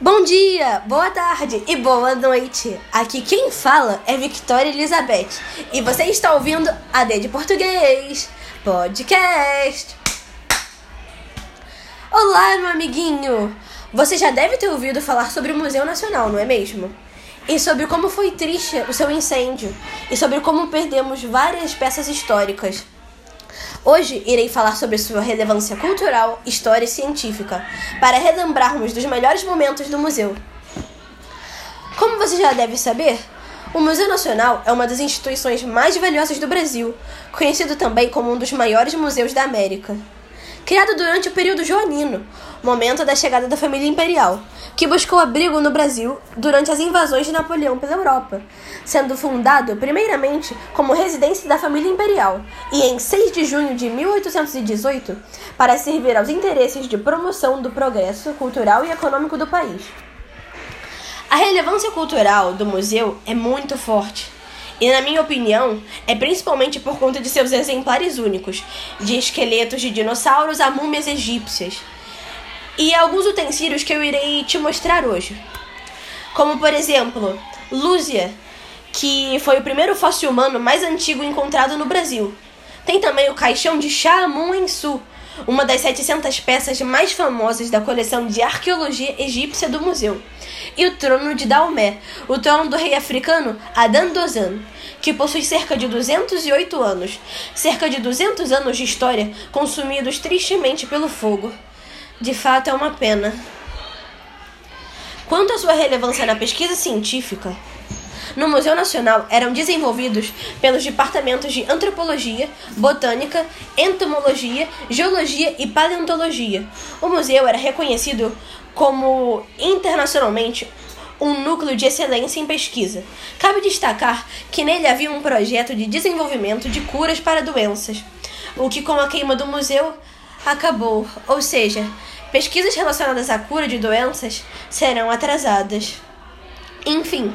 Bom dia, boa tarde e boa noite. Aqui quem fala é Victoria Elizabeth e você está ouvindo a D de Português Podcast. Olá, meu amiguinho. Você já deve ter ouvido falar sobre o Museu Nacional, não é mesmo? E sobre como foi triste o seu incêndio e sobre como perdemos várias peças históricas. Hoje irei falar sobre sua relevância cultural, história e científica, para relembrarmos dos melhores momentos do museu. Como você já deve saber, o Museu Nacional é uma das instituições mais valiosas do Brasil, conhecido também como um dos maiores museus da América. Criado durante o período joanino, momento da chegada da família imperial, que buscou abrigo no Brasil durante as invasões de Napoleão pela Europa, sendo fundado primeiramente como residência da família imperial e em 6 de junho de 1818 para servir aos interesses de promoção do progresso cultural e econômico do país. A relevância cultural do museu é muito forte. E, na minha opinião, é principalmente por conta de seus exemplares únicos, de esqueletos de dinossauros a múmias egípcias, e alguns utensílios que eu irei te mostrar hoje. Como, por exemplo, Lúzia, que foi o primeiro fóssil humano mais antigo encontrado no Brasil. Tem também o caixão de Shamun Ensu, uma das 700 peças mais famosas da coleção de arqueologia egípcia do museu. E o trono de Daomé, o trono do rei africano Adan Dozan, que possui cerca de 208 anos, cerca de 200 anos de história consumidos tristemente pelo fogo. De fato, é uma pena. Quanto à sua relevância na pesquisa científica, no Museu Nacional eram desenvolvidos pelos departamentos de Antropologia, Botânica, Entomologia, Geologia e Paleontologia. O museu era reconhecido como internacionalmente um núcleo de excelência em pesquisa. Cabe destacar que nele havia um projeto de desenvolvimento de curas para doenças, o que com a queima do museu acabou, ou seja, pesquisas relacionadas à cura de doenças serão atrasadas. Enfim,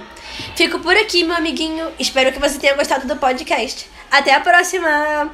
fico por aqui, meu amiguinho. Espero que você tenha gostado do podcast. Até a próxima!